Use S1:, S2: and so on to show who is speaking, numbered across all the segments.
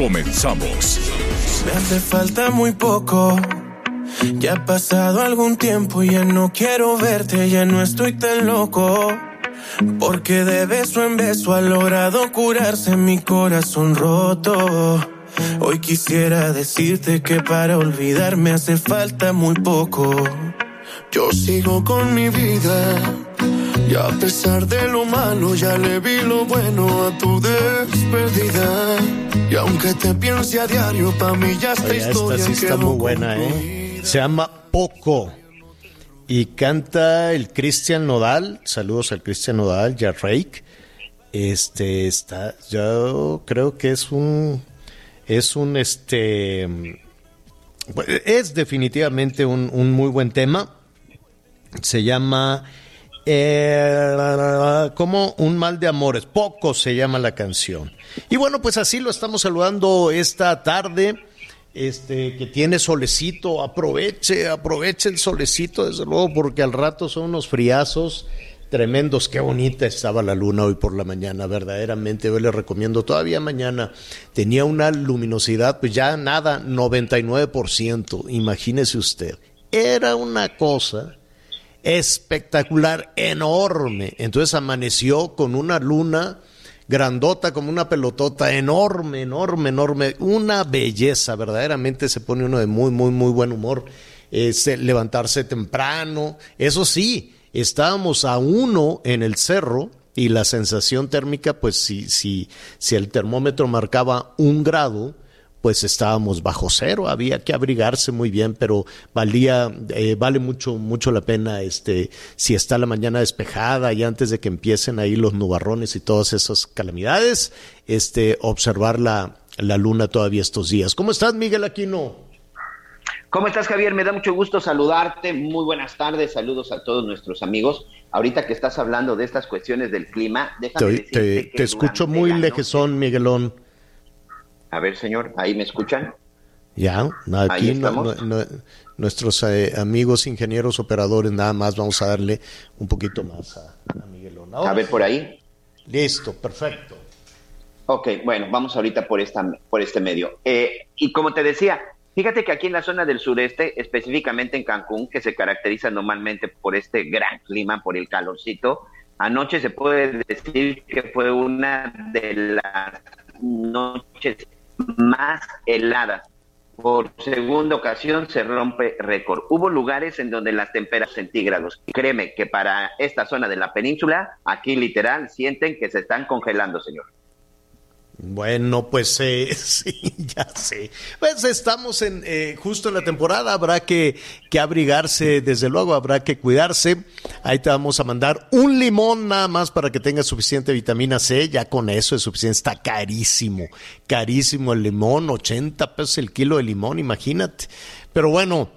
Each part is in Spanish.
S1: Comenzamos.
S2: Me hace falta muy poco. Ya ha pasado algún tiempo ya no quiero verte, ya no estoy tan loco. Porque de beso en beso ha logrado curarse mi corazón roto. Hoy quisiera decirte que para olvidarme hace falta muy poco. Yo sigo con mi vida. Y a pesar de lo malo, ya le vi lo bueno a tu despedida. Y aunque te piense a diario, pa' mí ya esta
S3: Oye, esta
S2: historia
S3: sí está muy buena, ¿eh? Se llama Poco. Y canta el Cristian Nodal. Saludos al Cristian Nodal, ya Rake. Este está, yo creo que es un, es un, este, es definitivamente un, un muy buen tema. Se llama eh, como un mal de amores. Poco se llama la canción. Y bueno, pues así lo estamos saludando esta tarde. Este que tiene solecito, aproveche, aproveche el solecito, desde luego, porque al rato son unos friazos tremendos. Qué bonita estaba la luna hoy por la mañana, verdaderamente. Yo les recomiendo todavía mañana. Tenía una luminosidad, pues ya nada, 99%. Imagínese usted. Era una cosa espectacular, enorme. Entonces amaneció con una luna grandota como una pelotota, enorme, enorme, enorme, una belleza, verdaderamente se pone uno de muy, muy, muy buen humor, este, levantarse temprano, eso sí, estábamos a uno en el cerro y la sensación térmica, pues si, si, si el termómetro marcaba un grado, pues estábamos bajo cero, había que abrigarse muy bien, pero valía, eh, vale mucho, mucho la pena, este, si está la mañana despejada y antes de que empiecen ahí los nubarrones y todas esas calamidades, este, observar la, la luna todavía estos días. ¿Cómo estás, Miguel Aquino?
S4: ¿Cómo estás, Javier? Me da mucho gusto saludarte. Muy buenas tardes. Saludos a todos nuestros amigos. Ahorita que estás hablando de estas cuestiones del clima, déjame
S3: Te,
S4: decirte
S3: te-
S4: que
S3: te escucho muy lejezón, Miguelón.
S4: A ver, señor, ¿ahí me escuchan?
S3: Ya, aquí no-
S4: estamos.
S3: no- no- nuestros eh, amigos ingenieros operadores, nada más vamos a darle un poquito más a, a Miguelón. Ahora
S4: A ver, por ahí.
S3: Listo, perfecto.
S4: Ok, bueno, vamos ahorita por, esta, por este medio. Eh, y como te decía, fíjate que aquí en la zona del sureste, específicamente en Cancún, que se caracteriza normalmente por este gran clima, por el calorcito, anoche se puede decir que fue una de las noches más heladas. Por segunda ocasión se rompe récord. Hubo lugares en donde las temperaturas centígrados. Créeme que para esta zona de la península, aquí literal sienten que se están congelando, señor.
S3: Bueno, pues eh, sí, ya sé. Pues estamos en eh, justo en la temporada, habrá que, que abrigarse, desde luego habrá que cuidarse. Ahí te vamos a mandar un limón nada más para que tengas suficiente vitamina C, ya con eso es suficiente. Está carísimo, carísimo el limón, 80 pesos el kilo de limón, imagínate. Pero bueno,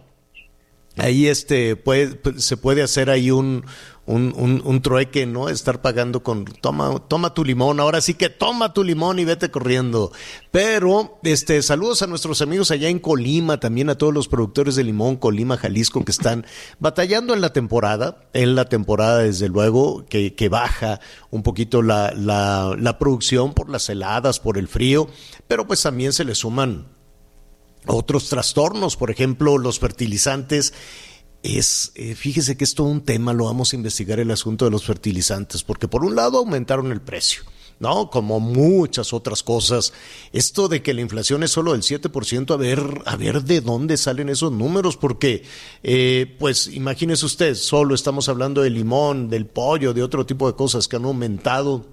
S3: ahí este puede, se puede hacer ahí un, un, un, un trueque, ¿no? Estar pagando con toma, toma tu limón, ahora sí que toma tu limón y vete corriendo. Pero, este, saludos a nuestros amigos allá en Colima, también a todos los productores de limón, Colima, Jalisco, que están batallando en la temporada, en la temporada, desde luego, que, que baja un poquito la, la, la producción por las heladas, por el frío, pero pues también se le suman otros trastornos, por ejemplo, los fertilizantes. Es, eh, fíjese que es todo un tema, lo vamos a investigar el asunto de los fertilizantes, porque por un lado aumentaron el precio, ¿no? Como muchas otras cosas. Esto de que la inflación es solo del 7%, a ver, a ver de dónde salen esos números, porque, eh, pues, imagínese usted, solo estamos hablando del limón, del pollo, de otro tipo de cosas que han aumentado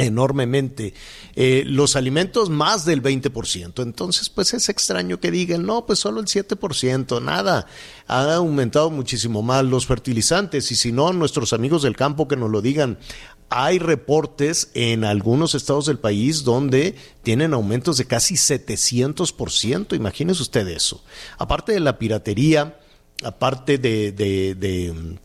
S3: enormemente eh, los alimentos más del 20%. Entonces, pues es extraño que digan, no, pues solo el 7%, nada. Ha aumentado muchísimo más los fertilizantes y si no, nuestros amigos del campo que nos lo digan. Hay reportes en algunos estados del país donde tienen aumentos de casi 700%. Imagínense usted eso. Aparte de la piratería, aparte de,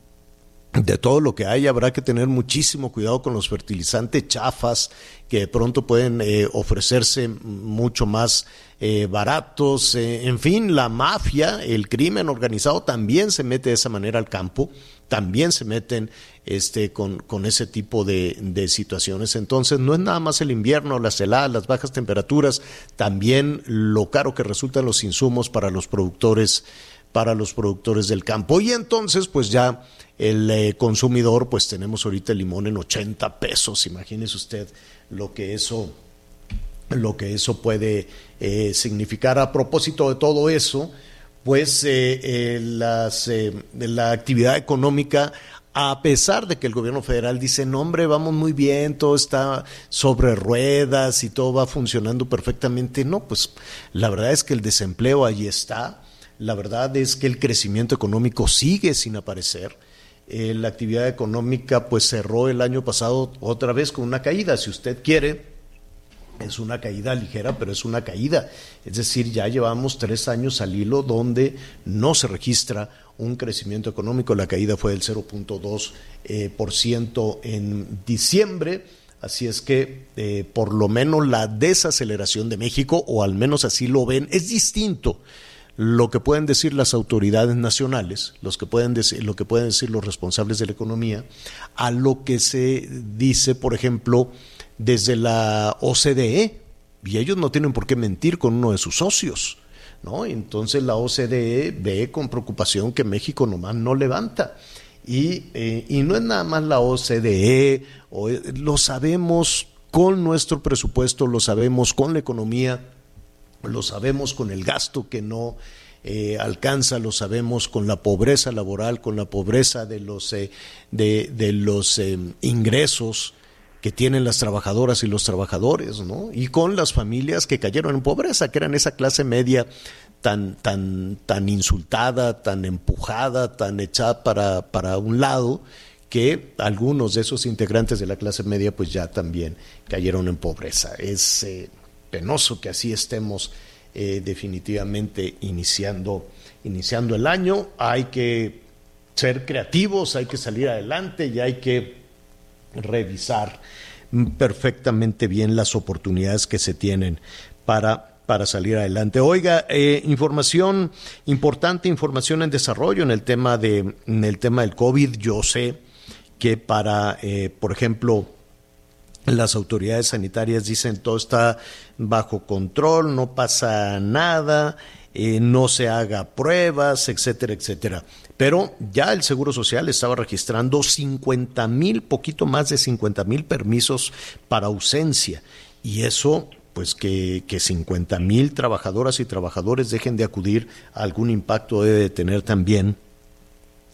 S3: de todo lo que hay, habrá que tener muchísimo cuidado con los fertilizantes chafas que de pronto pueden eh, ofrecerse mucho más eh, baratos. Eh, en fin, la mafia, el crimen organizado también se mete de esa manera al campo, también se meten este, con, con ese tipo de, de, situaciones. Entonces, no es nada más el invierno, las heladas, las bajas temperaturas, también lo caro que resultan los insumos para los productores, para los productores del campo. Y entonces, pues ya el eh, consumidor, pues tenemos ahorita el limón en 80 pesos. Imagínese usted lo que eso, lo que eso puede eh, significar. A propósito de todo eso, pues eh, las, la actividad económica a pesar de que el gobierno federal dice, no hombre, vamos muy bien, todo está sobre ruedas y todo va funcionando perfectamente, no, pues la verdad es que el desempleo ahí está, la verdad es que el crecimiento económico sigue sin aparecer, eh, la actividad económica pues cerró el año pasado otra vez con una caída, si usted quiere, es una caída ligera, pero es una caída. Es decir, ya llevamos tres años al hilo donde no se registra un crecimiento económico. La caída fue del 0.2% eh, por ciento en diciembre. Así es que eh, por lo menos la desaceleración de México, o al menos así lo ven, es distinto lo que pueden decir las autoridades nacionales, los que pueden decir, lo que pueden decir los responsables de la economía, a lo que se dice, por ejemplo, desde la OCDE, y ellos no tienen por qué mentir con uno de sus socios. ¿no? Entonces la OCDE ve con preocupación que México nomás no levanta. Y, eh, y no es nada más la OCDE, o, lo sabemos con nuestro presupuesto, lo sabemos con la economía lo sabemos con el gasto que no eh, alcanza, lo sabemos con la pobreza laboral, con la pobreza de los, eh, de, los eh, ingresos que tienen las trabajadoras y los trabajadores, ¿no? Y con las familias que cayeron en pobreza, que eran esa clase media tan, tan, tan insultada, tan empujada, tan echada para, para un lado, que algunos de esos integrantes de la clase media pues ya también cayeron en pobreza. Es penoso que así estemos eh, definitivamente iniciando, iniciando el año. Hay que ser creativos, hay que salir adelante y hay que revisar perfectamente bien las oportunidades que se tienen para para salir adelante. Oiga, eh, información importante, información en desarrollo en el tema de en el tema del COVID. Yo sé que para, eh, por ejemplo, las autoridades sanitarias dicen todo está bajo control, no pasa nada, eh, no se haga pruebas, etcétera, etcétera. Pero ya el Seguro Social estaba registrando 50 mil, poquito más de 50 mil permisos para ausencia. Y eso, pues que, que 50 mil trabajadoras y trabajadores dejen de acudir algún impacto debe tener también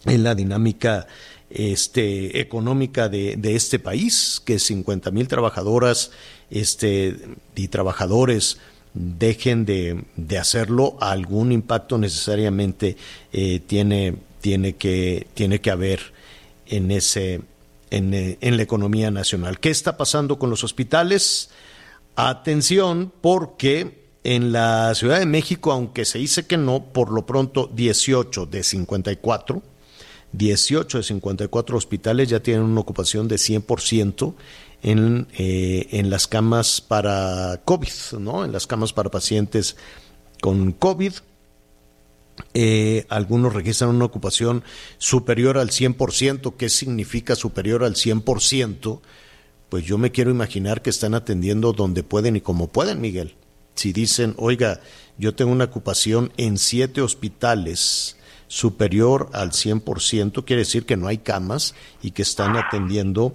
S3: en la dinámica este, económica de, de este país, que 50 mil trabajadoras este, y trabajadores dejen de, de, hacerlo, algún impacto necesariamente eh, tiene, tiene, que, tiene que haber en, ese, en, en la economía nacional. ¿Qué está pasando con los hospitales? Atención, porque en la Ciudad de México, aunque se dice que no, por lo pronto 18 de 54 18 de 54 hospitales ya tienen una ocupación de 100% en, eh, en las camas para COVID, ¿no? En las camas para pacientes con COVID. Eh, algunos registran una ocupación superior al 100%. ¿Qué significa superior al 100%? Pues yo me quiero imaginar que están atendiendo donde pueden y como pueden, Miguel. Si dicen, oiga, yo tengo una ocupación en siete hospitales, superior al 100%, quiere decir que no hay camas y que están atendiendo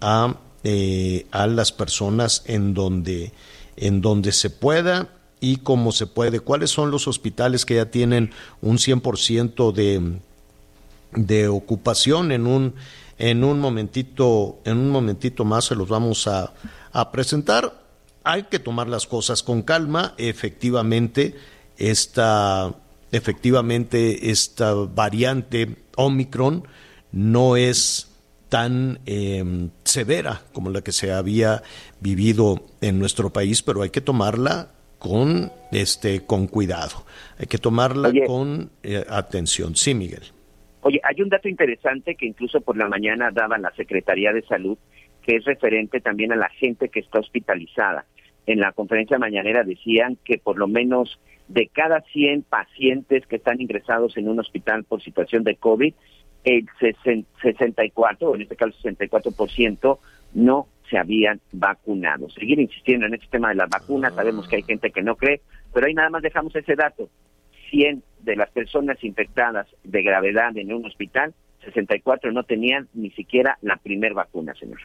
S3: a eh, a las personas en donde, en donde se pueda y como se puede. ¿Cuáles son los hospitales que ya tienen un 100% de, de ocupación? En un, en un momentito, en un momentito más se los vamos a, a presentar. Hay que tomar las cosas con calma. Efectivamente, esta, efectivamente, esta variante Omicron no es tan eh, severa como la que se había vivido en nuestro país, pero hay que tomarla con este con cuidado. Hay que tomarla con eh, atención. Sí, Miguel.
S4: Oye, hay un dato interesante que incluso por la mañana daba la Secretaría de Salud, que es referente también a la gente que está hospitalizada. En la conferencia mañanera decían que por lo menos de cada 100 pacientes que están ingresados en un hospital por situación de COVID, el 64, en este caso 64%, no se habían vacunado. Seguir insistiendo en este tema de las vacunas, sabemos que hay gente que no cree, pero ahí nada más dejamos ese dato. 100 de las personas infectadas de gravedad en un hospital, 64 no tenían ni siquiera la primer vacuna, señor.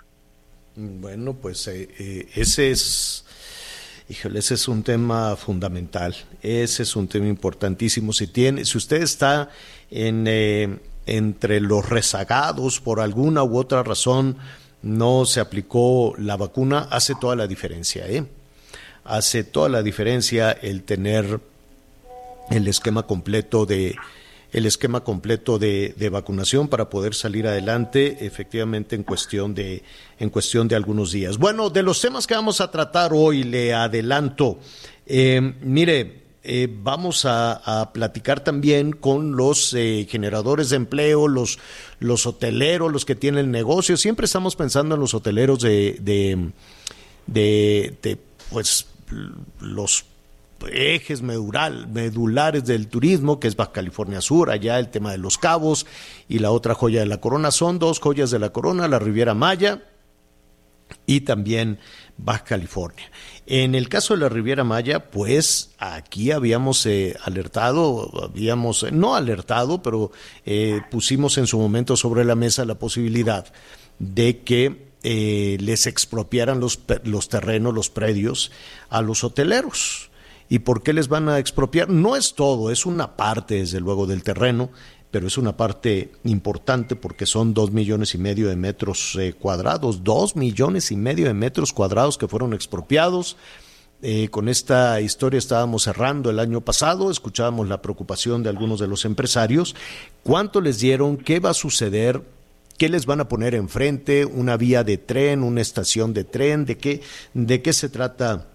S3: Bueno, pues eh, eh, ese es, híjole, ese es un tema fundamental, ese es un tema importantísimo. Si tiene, si usted está en eh, entre los rezagados por alguna u otra razón no se aplicó la vacuna, hace toda la diferencia. ¿eh? Hace toda la diferencia el tener el esquema completo de el esquema completo de, vacunación para poder salir adelante efectivamente en cuestión de en cuestión de algunos días. Bueno, de los temas que vamos a tratar hoy le adelanto. Eh, mire, eh, vamos a, platicar también con los eh, generadores de empleo, los, los hoteleros, los que tienen negocios. Siempre estamos pensando en los hoteleros de, de, de, pues, los ejes medulares del turismo, que es Baja California Sur, allá el tema de los cabos y la otra joya de la corona. Son dos joyas de la corona, la Riviera Maya y también Baja California. En el caso de la Riviera Maya, pues aquí habíamos eh, alertado, habíamos, no alertado, pero eh, pusimos en su momento sobre la mesa la posibilidad de que eh, les expropiaran los, los terrenos, los predios a los hoteleros. ¿Y por qué les van a expropiar? No es todo, es una parte, desde luego, del terreno pero es una parte importante porque son dos millones y medio de metros eh, cuadrados, dos millones y medio de metros cuadrados que fueron expropiados. Eh, con esta historia estábamos cerrando el año pasado, escuchábamos la preocupación de algunos de los empresarios. ¿Cuánto les dieron? ¿Qué va a suceder? ¿Qué les van a poner enfrente? ¿Una vía de tren? ¿Una estación de tren? ¿De qué, de qué se trata?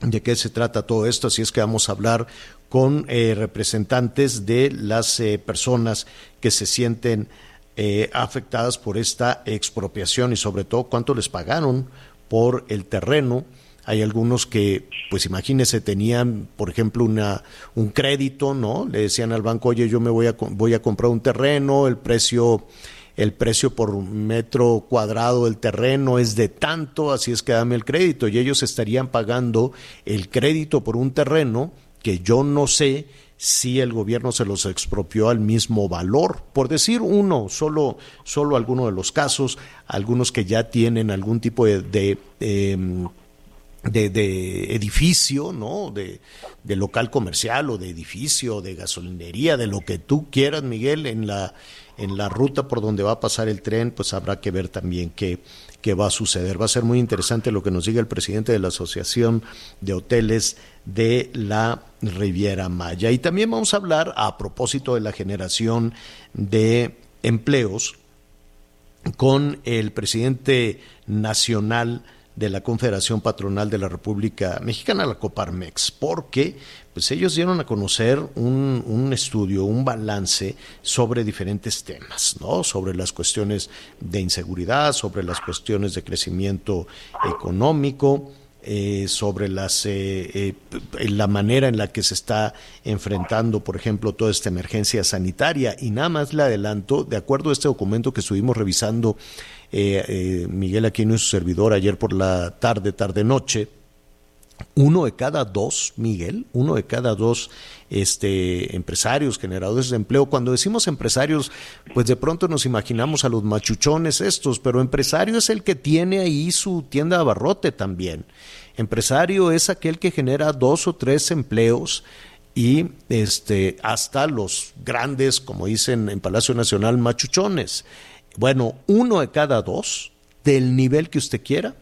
S3: ¿De qué se trata todo esto? Así es que vamos a hablar con eh, representantes de las eh, personas que se sienten eh, afectadas por esta expropiación y sobre todo cuánto les pagaron por el terreno. Hay algunos que, pues imagínese, tenían, por ejemplo, una, un crédito, ¿no? Le decían al banco, oye, yo me voy a, voy a comprar un terreno, el precio, el precio por metro cuadrado del terreno es de tanto, así es que dame el crédito. Y ellos estarían pagando el crédito por un terreno que yo no sé si el gobierno se los expropió al mismo valor. Por decir uno, solo, solo alguno de los casos, algunos que ya tienen algún tipo de, de, em, de, edificio, ¿no? De, de, local comercial o de edificio, de gasolinería, de lo que tú quieras, Miguel, en la, en la ruta por donde va a pasar el tren, pues habrá que ver también qué, qué va a suceder. Va a ser muy interesante lo que nos diga el presidente de la Asociación de Hoteles de la Riviera Maya. Y también vamos a hablar a propósito de la generación de empleos con el presidente nacional de la Confederación Patronal de la República Mexicana, la Coparmex, porque pues ellos dieron a conocer un, un, estudio, un balance sobre diferentes temas, ¿no? Sobre las cuestiones de inseguridad, sobre las cuestiones de crecimiento económico, eh, sobre las, eh, eh, la manera en la que se está enfrentando, por ejemplo, toda esta emergencia sanitaria. Y nada más le adelanto, de acuerdo a este documento que estuvimos revisando Miguel Aquino y su servidor ayer por la tarde, tarde-noche, uno de cada dos, Miguel, uno de cada dos este, empresarios, generadores de empleo. Cuando decimos empresarios, pues de pronto nos imaginamos a los machuchones estos, pero empresario es el que tiene ahí su tienda de abarrote también. Empresario es aquel que genera dos o tres empleos y este, hasta los grandes, como dicen en Palacio Nacional, machuchones. Bueno, uno de cada dos, del nivel que usted quiera,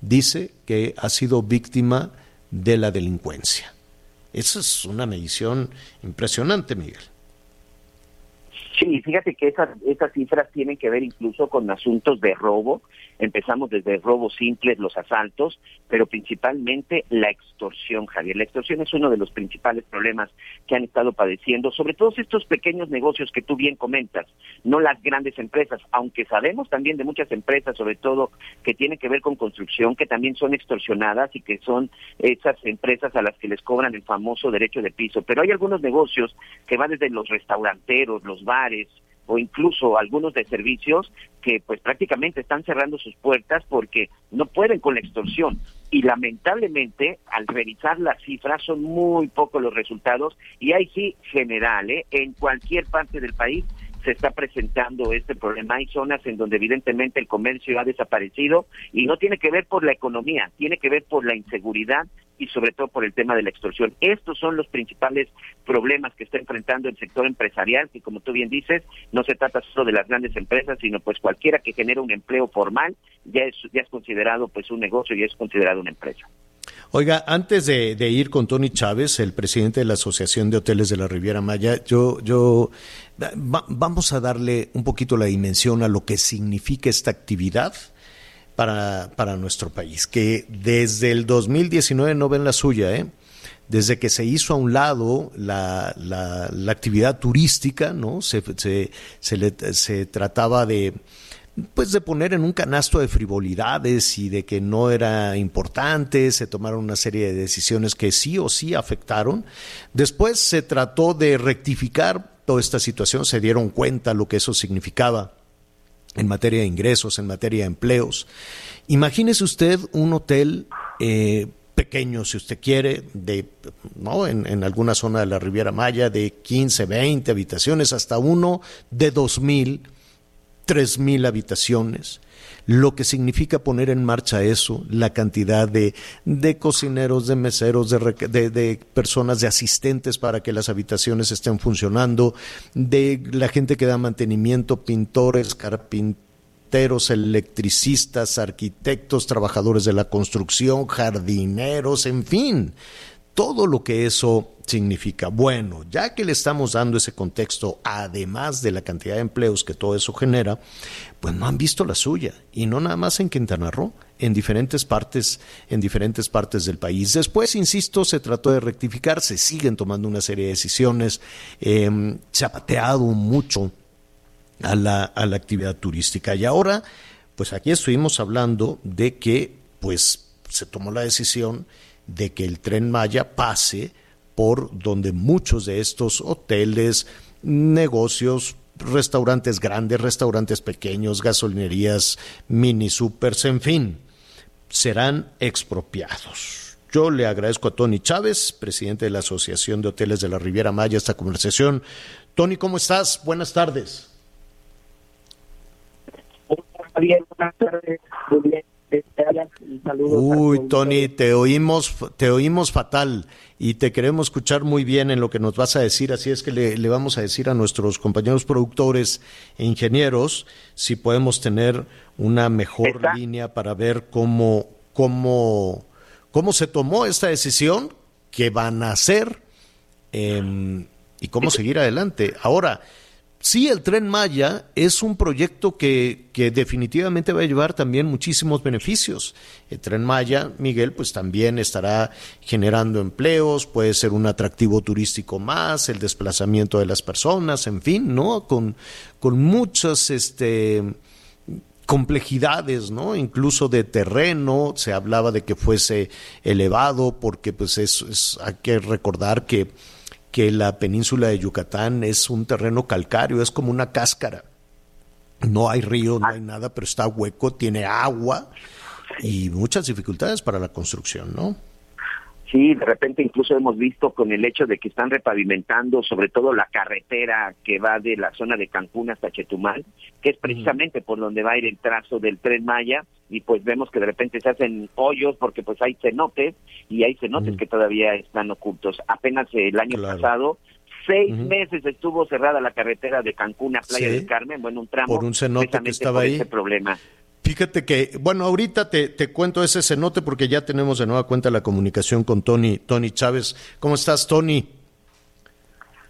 S3: dice que ha sido víctima de la delincuencia. Esa es una medición impresionante, Miguel.
S5: Sí, fíjate que esas, esas cifras tienen que ver incluso con asuntos de robo. Empezamos desde robos simples, los asaltos, pero principalmente la extorsión, Javier. La extorsión es uno de los principales problemas que han estado padeciendo, sobre todo estos pequeños negocios que tú bien comentas, no las grandes empresas, aunque sabemos también de muchas empresas, sobre todo que tienen que ver con construcción, que también son extorsionadas y que son esas empresas a las que les cobran el famoso derecho de piso. Pero hay algunos negocios que van desde los restauranteros, los bares, o incluso algunos de servicios que pues prácticamente están cerrando sus puertas porque no pueden con la extorsión y lamentablemente al revisar las cifras son muy pocos los resultados y ahí sí general ¿eh? en cualquier parte del país se está presentando este problema. Hay zonas en donde evidentemente el comercio ha desaparecido y no tiene que ver por la economía, tiene que ver por la inseguridad y sobre todo por el tema de la extorsión. Estos son los principales problemas que está enfrentando el sector empresarial, que como tú bien dices, no se trata solo de las grandes empresas, sino pues cualquiera que genere un empleo formal ya es, ya es considerado pues un negocio y es considerado una empresa.
S3: Oiga, antes de, ir con Tony Chávez, el presidente de la Asociación de Hoteles de la Riviera Maya, yo, yo vamos a darle un poquito la dimensión a lo que significa esta actividad para, para nuestro país, que desde el 2019 no ven la suya, ¿eh? desde que se hizo a un lado la, la, actividad turística, ¿no? Se, se, se, se trataba de, pues de poner en un canasto de frivolidades y de que no era importante, se tomaron una serie de decisiones que sí o sí afectaron. Después se trató de rectificar toda esta situación, se dieron cuenta lo que eso significaba en materia de ingresos, en materia de empleos. Imagínese usted un hotel eh, pequeño, si usted quiere, de, ¿no? En, alguna zona de la Riviera Maya, de 15, 20 habitaciones, hasta uno de 2.000 tres mil habitaciones, lo que significa poner en marcha eso, la cantidad de, de cocineros, de meseros, de, de, personas, de asistentes para que las habitaciones estén funcionando, de la gente que da mantenimiento, pintores, carpinteros, electricistas, arquitectos, trabajadores de la construcción, jardineros, en fin, todo lo que eso significa. Bueno, ya que le estamos dando ese contexto, además de la cantidad de empleos que todo eso genera, pues no han visto la suya. Y no nada más en Quintana Roo, en diferentes partes, en diferentes partes del país. Después, insisto, se trató de rectificar, se siguen tomando una serie de decisiones, em, se ha pateado mucho a la, a la actividad turística. Y ahora, pues aquí estuvimos hablando de que, pues, se tomó la decisión de que el tren Maya pase por donde muchos de estos hoteles, negocios, restaurantes grandes, restaurantes pequeños, gasolinerías, mini supers, en fin, serán expropiados. Yo le agradezco a Tony Chávez, presidente de la Asociación de Hoteles de la Riviera Maya, esta conversación. Tony, ¿cómo estás? Buenas tardes.
S5: Bien, buenas tardes. Muy bien.
S3: Uy, Tony, te oímos, te oímos fatal y te queremos escuchar muy bien en lo que nos vas a decir, así es que le, vamos a decir a nuestros compañeros productores e ingenieros si podemos tener una mejor línea para ver cómo, cómo, cómo se tomó esta decisión, qué van a hacer em, y cómo seguir adelante. Ahora, sí, el tren Maya es un proyecto que, que, definitivamente va a llevar también muchísimos beneficios. El tren Maya, Miguel, pues también estará generando empleos, puede ser un atractivo turístico más, el desplazamiento de las personas, en fin, ¿no? Con, con muchas este, complejidades, ¿no? Incluso de terreno, se hablaba de que fuese elevado, porque pues es hay que recordar que que la península de Yucatán es un terreno calcáreo, es como una cáscara. No hay río, no hay nada, pero está hueco, tiene agua y muchas dificultades para la construcción, ¿no?
S5: Sí, de repente incluso hemos visto con el hecho de que están repavimentando sobre todo la carretera que va de la zona de Cancún hasta Chetumal, que es precisamente por donde va a ir el trazo del tren Maya y pues vemos que de repente se hacen hoyos porque pues hay cenotes y hay cenotes que todavía están ocultos. Apenas el año pasado seis meses estuvo cerrada la carretera de Cancún a Playa del Carmen, bueno, un tramo
S3: por un cenote que estaba ahí.
S5: Ese problema.
S3: Fíjate que, bueno, ahorita te, te cuento ese cenote porque ya tenemos de nueva cuenta la comunicación con Tony, Tony Chávez. ¿Cómo estás, Tony?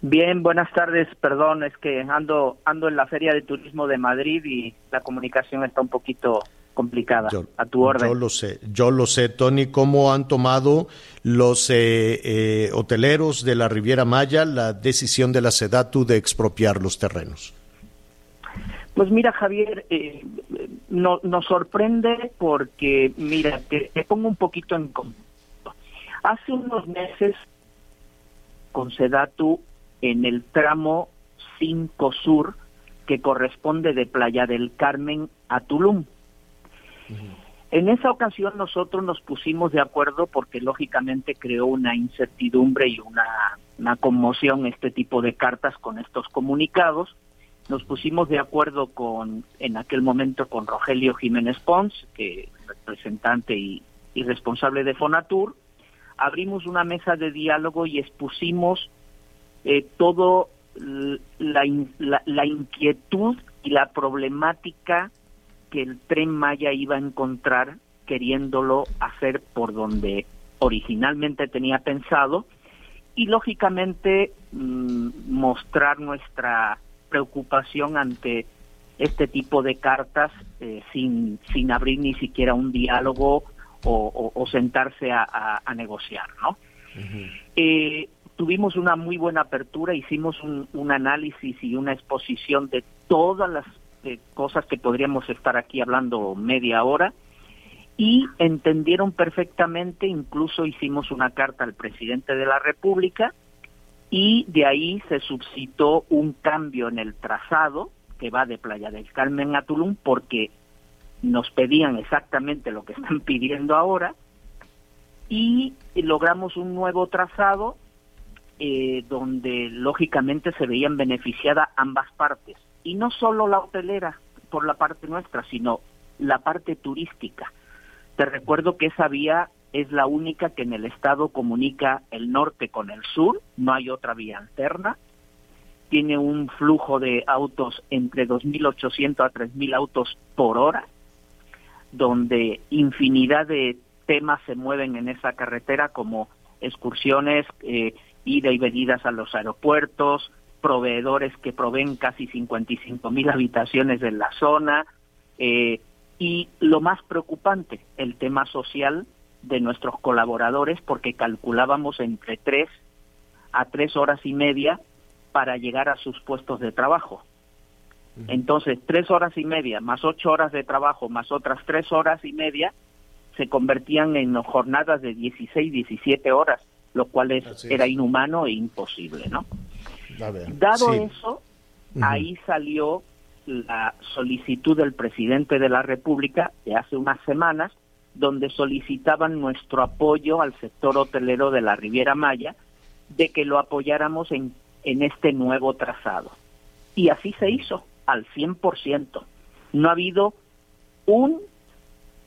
S6: Bien, buenas tardes. Perdón, es que ando ando en la Feria de Turismo de Madrid y la comunicación está un poquito complicada. a tu orden.
S3: Yo lo sé, yo lo sé, Tony. ¿Cómo han tomado los eh, eh, hoteleros de la Riviera Maya la decisión de la SEDATU de expropiar los terrenos?
S6: Pues mira, Javier, eh, no, nos sorprende porque, mira, te, pongo un poquito en contexto. Hace unos meses, con Sedatu, en el tramo 5 Sur, que corresponde de Playa del Carmen a Tulum. En esa ocasión nosotros nos pusimos de acuerdo porque lógicamente creó una incertidumbre y una, una conmoción este tipo de cartas con estos comunicados nos pusimos de acuerdo con, en aquel momento, con Rogelio Jiménez Pons, que es representante y, responsable de Fonatur, abrimos una mesa de diálogo y expusimos eh, todo la, la, inquietud y la problemática que el tren Maya iba a encontrar queriéndolo hacer por donde originalmente tenía pensado. Y lógicamente mm, mostrar nuestra preocupación ante este tipo de cartas eh, sin, sin abrir ni siquiera un diálogo o, sentarse a, negociar, ¿no? Eh, tuvimos una muy buena apertura, hicimos un, análisis y una exposición de todas las eh, cosas que podríamos estar aquí hablando media hora y entendieron perfectamente, incluso hicimos una carta al presidente de la República y de ahí se suscitó un cambio en el trazado que va de Playa del Carmen a Tulum porque nos pedían exactamente lo que están pidiendo ahora y logramos un nuevo trazado eh, donde lógicamente se veían beneficiadas ambas partes. Y no solo la hotelera por la parte nuestra sino la parte turística. Te recuerdo que esa vía es la única que en el estado comunica el norte con el sur, no hay otra vía alterna. Tiene un flujo de autos entre 2.800 a 3.000 autos por hora, donde infinidad de temas se mueven en esa carretera como excursiones, eh, ida y venidas a los aeropuertos, proveedores que proveen casi 55 mil habitaciones en la zona, eh, y lo más preocupante, el tema social de nuestros colaboradores porque calculábamos entre tres a tres horas y media para llegar a sus puestos de trabajo. Entonces, tres horas y media más ocho horas de trabajo más otras tres horas y media se convertían en jornadas de 16, 17 horas, lo cual es, era inhumano e imposible, ¿no? Dado eso, ahí salió la solicitud del presidente de la República de hace unas semanas donde solicitaban nuestro apoyo al sector hotelero de la Riviera Maya, de que lo apoyáramos en, en este nuevo trazado. Y así se hizo, al 100%. No ha habido un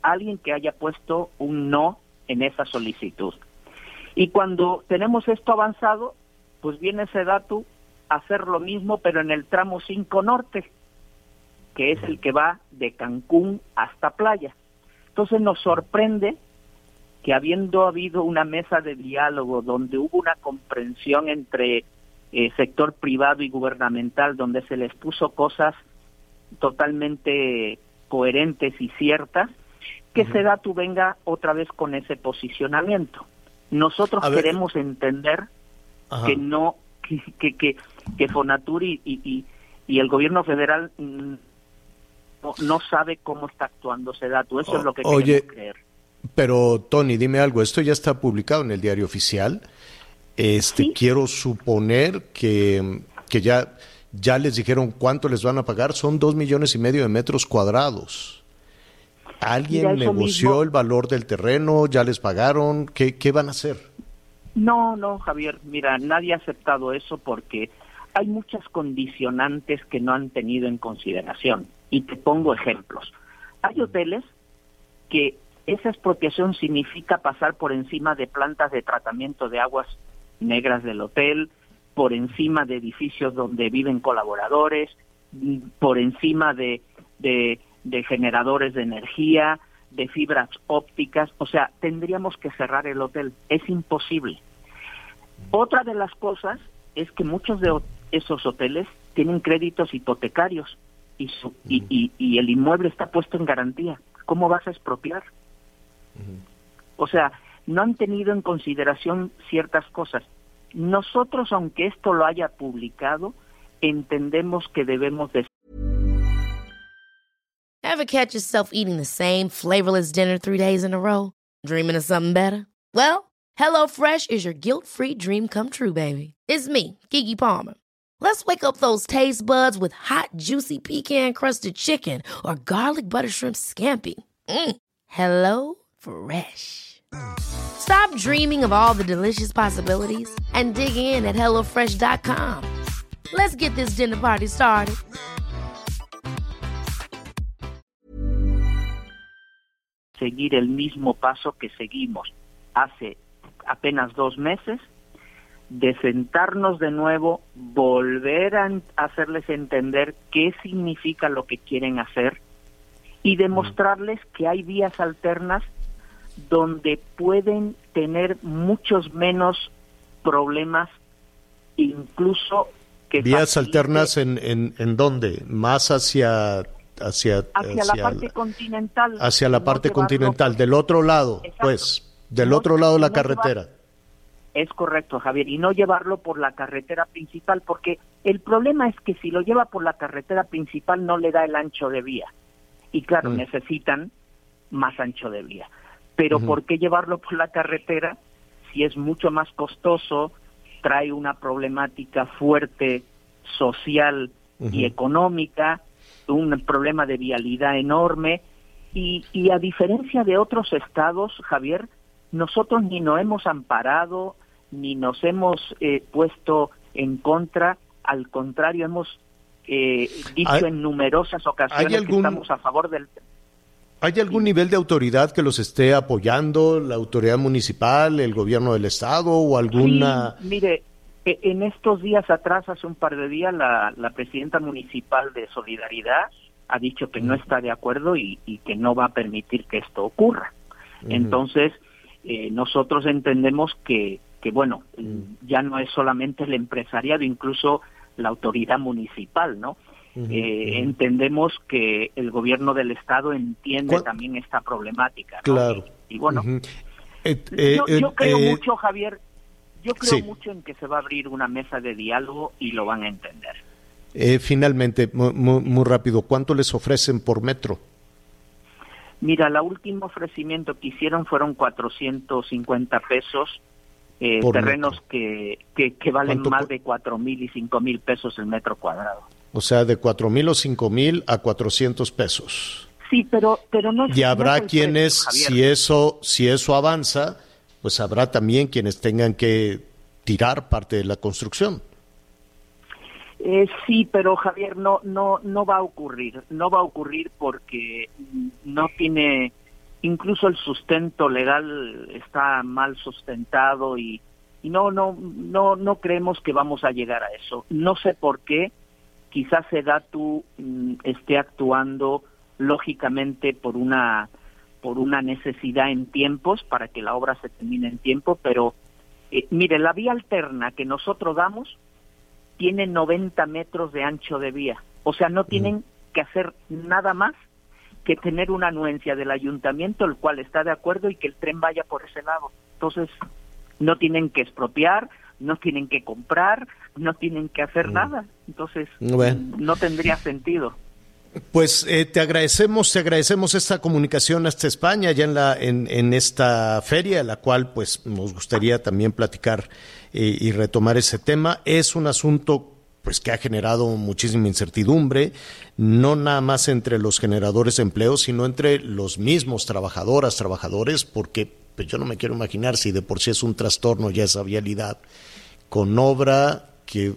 S6: alguien que haya puesto un no en esa solicitud. Y cuando tenemos esto avanzado, pues viene ese dato a hacer lo mismo, pero en el tramo 5 norte, que es el que va de Cancún hasta Playa. Entonces nos sorprende que habiendo habido una mesa de diálogo donde hubo una comprensión entre eh, sector privado y gubernamental, donde se les puso cosas totalmente coherentes y ciertas, que uh venga otra vez con ese posicionamiento. Nosotros queremos entender que no, que, que, que, Fonatur y, y, y el gobierno federal no, sabe cómo está actuando ese dato. Eso es lo que
S3: Oye,
S6: creer.
S3: Pero Tony, dime algo, esto ya está publicado en el diario oficial. Este, quiero suponer que, que ya, ya les dijeron cuánto les van a pagar, son dos millones y medio de metros cuadrados. ¿Alguien negoció el valor del terreno? ¿Ya les pagaron? ¿Qué, qué van a hacer?
S6: No, no, Javier, mira, nadie ha aceptado eso porque hay muchas condicionantes que no han tenido en consideración. Y te pongo ejemplos. Hay hoteles que esa expropiación significa pasar por encima de plantas de tratamiento de aguas negras del hotel, por encima de edificios donde viven colaboradores, por encima de, generadores de energía, de fibras ópticas, o sea, tendríamos que cerrar el hotel, es imposible. Otra de las cosas es que muchos de esos hoteles tienen créditos hipotecarios y, su, y, y, el inmueble está puesto en garantía. ¿Cómo vas a expropiar? O sea, no han tenido en consideración ciertas cosas. Nosotros, aunque esto lo haya publicado, entendemos que debemos de
S7: Ever catch yourself eating the same flavorless dinner three days in a row? Dreaming of something better? Well, HelloFresh is your guilt-free dream come true, baby. It's me, Kiki Palmer. Let's wake up those taste buds with hot, juicy pecan-crusted chicken or garlic butter shrimp scampi. Mm. Hello Fresh. Stop dreaming of all the delicious possibilities and dig in at HelloFresh.com. Let's get this dinner party started.
S6: Seguir el mismo paso que seguimos hace apenas dos meses, de sentarnos de nuevo, volver a hacerles entender qué significa lo que quieren hacer y demostrarles que hay vías alternas donde pueden tener muchos menos problemas, incluso
S3: que vías alternas en, en, en dónde, más hacia hacia
S6: hacia, la parte continental,
S3: hacia la parte continental, del otro lado, pues, del otro lado de la carretera.
S6: Es correcto, Javier, y no llevarlo por la carretera principal, porque el problema es que si lo lleva por la carretera principal no le da el ancho de vía. Y claro, mm. necesitan más ancho de vía pero ¿por qué llevarlo por la carretera si es mucho más costoso, trae una problemática fuerte social y económica, un problema de vialidad enorme y, y a diferencia de otros estados, Javier, nosotros ni nos hemos amparado ni nos hemos eh, puesto en contra, al contrario, hemos eh, dicho en numerosas ocasiones que estamos a favor del
S3: ¿Hay algún nivel de autoridad que los esté apoyando, la autoridad municipal, el gobierno del estado o alguna...
S6: mire, e, en estos días atrás, hace un par de días, la, presidenta municipal de Solidaridad ha dicho que no está de acuerdo y, que no va a permitir que esto ocurra. Entonces, eh, nosotros entendemos que, que bueno, ya no es solamente el empresariado, incluso la autoridad municipal, ¿no? Eh, entendemos que el gobierno del estado entiende también esta problemática.
S3: Claro.
S6: Y, bueno, eh, eh, yo, creo mucho, Javier, yo creo mucho en que se va a abrir una mesa de diálogo y lo van a entender.
S3: finalmente, muy, rápido, ¿cuánto les ofrecen por metro?
S6: Mira, el último ofrecimiento que hicieron fueron 450 pesos, terrenos que, que, valen más de 4 mil y 5 mil pesos el metro cuadrado.
S3: O sea, de cuatro mil o cinco mil a 400 pesos.
S6: Sí, pero, pero no.
S3: Y habrá quienes, si eso, si eso avanza, pues habrá también quienes tengan que tirar parte de la construcción.
S6: Eh, sí, pero Javier, no, no, no va a ocurrir. No va a ocurrir porque no tiene, incluso el sustento legal está mal sustentado y, y no, no, no, no creemos que vamos a llegar a eso. No sé por qué quizás Sedatu mm, esté actuando lógicamente por una por una necesidad en tiempos para que la obra se termine en tiempo, pero eh, mire, la vía alterna que nosotros damos tiene 90 metros de ancho de vía, o sea, no tienen que hacer nada más que tener una anuencia del ayuntamiento, el cual está de acuerdo y que el tren vaya por ese lado. Entonces, no tienen que expropiar, no tienen que comprar, no tienen que hacer mm. nada. Entonces, no tendría sentido.
S3: Pues eh, te agradecemos, te agradecemos esta comunicación hasta España, ya en, la, en, en esta feria, la cual pues nos gustaría también platicar eh, y retomar ese tema. Es un asunto pues que ha generado muchísima incertidumbre, no nada más entre los generadores de empleo, sino entre los mismos trabajadoras, trabajadores, porque pues yo no me quiero imaginar si de por sí es un trastorno ya esa vialidad, con obra que,